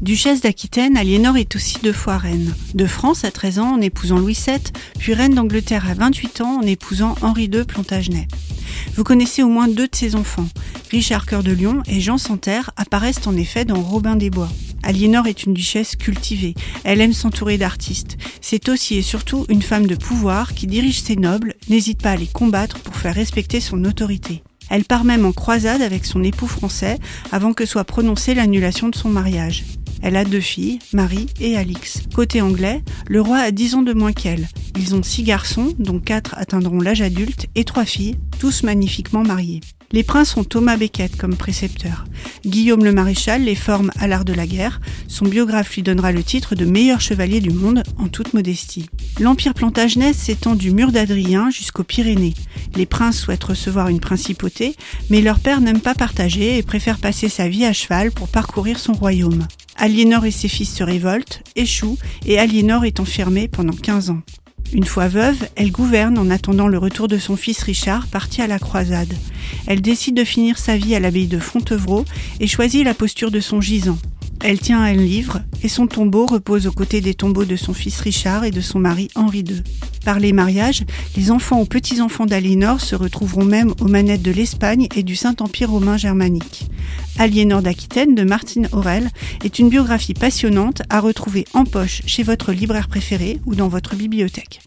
Duchesse d'Aquitaine, Aliénor est aussi deux fois reine. De France à 13 ans en épousant Louis VII, puis reine d'Angleterre à 28 ans en épousant Henri II Plantagenet. Vous connaissez au moins deux de ses enfants. Richard Cœur de Lion et Jean Santerre apparaissent en effet dans Robin des Bois. Aliénor est une duchesse cultivée. Elle aime s'entourer d'artistes. C'est aussi et surtout une femme de pouvoir qui dirige ses nobles, n'hésite pas à les combattre pour faire respecter son autorité. Elle part même en croisade avec son époux français avant que soit prononcée l'annulation de son mariage. Elle a deux filles, Marie et Alix. Côté anglais, le roi a 10 ans de moins qu'elle. Ils ont six garçons, dont quatre atteindront l'âge adulte, et trois filles, tous magnifiquement mariées. Les princes ont Thomas Becket comme précepteur. Guillaume le Maréchal les forme à l'art de la guerre. Son biographe lui donnera le titre de meilleur chevalier du monde en toute modestie. L'empire plantagenet s'étend du mur d'Adrien jusqu'aux Pyrénées. Les princes souhaitent recevoir une principauté, mais leur père n'aime pas partager et préfère passer sa vie à cheval pour parcourir son royaume. Aliénor et ses fils se révoltent, échouent, et Aliénor est enfermée pendant 15 ans. Une fois veuve, elle gouverne en attendant le retour de son fils Richard, parti à la croisade. Elle décide de finir sa vie à l'abbaye de Fontevraud et choisit la posture de son gisant. Elle tient un livre et son tombeau repose aux côtés des tombeaux de son fils Richard et de son mari Henri II. Par les mariages, les enfants ou petits-enfants d'Aliénor se retrouveront même aux manettes de l'Espagne et du Saint-Empire romain germanique. Aliénor d'Aquitaine de Martine Aurel est une biographie passionnante à retrouver en poche chez votre libraire préféré ou dans votre bibliothèque.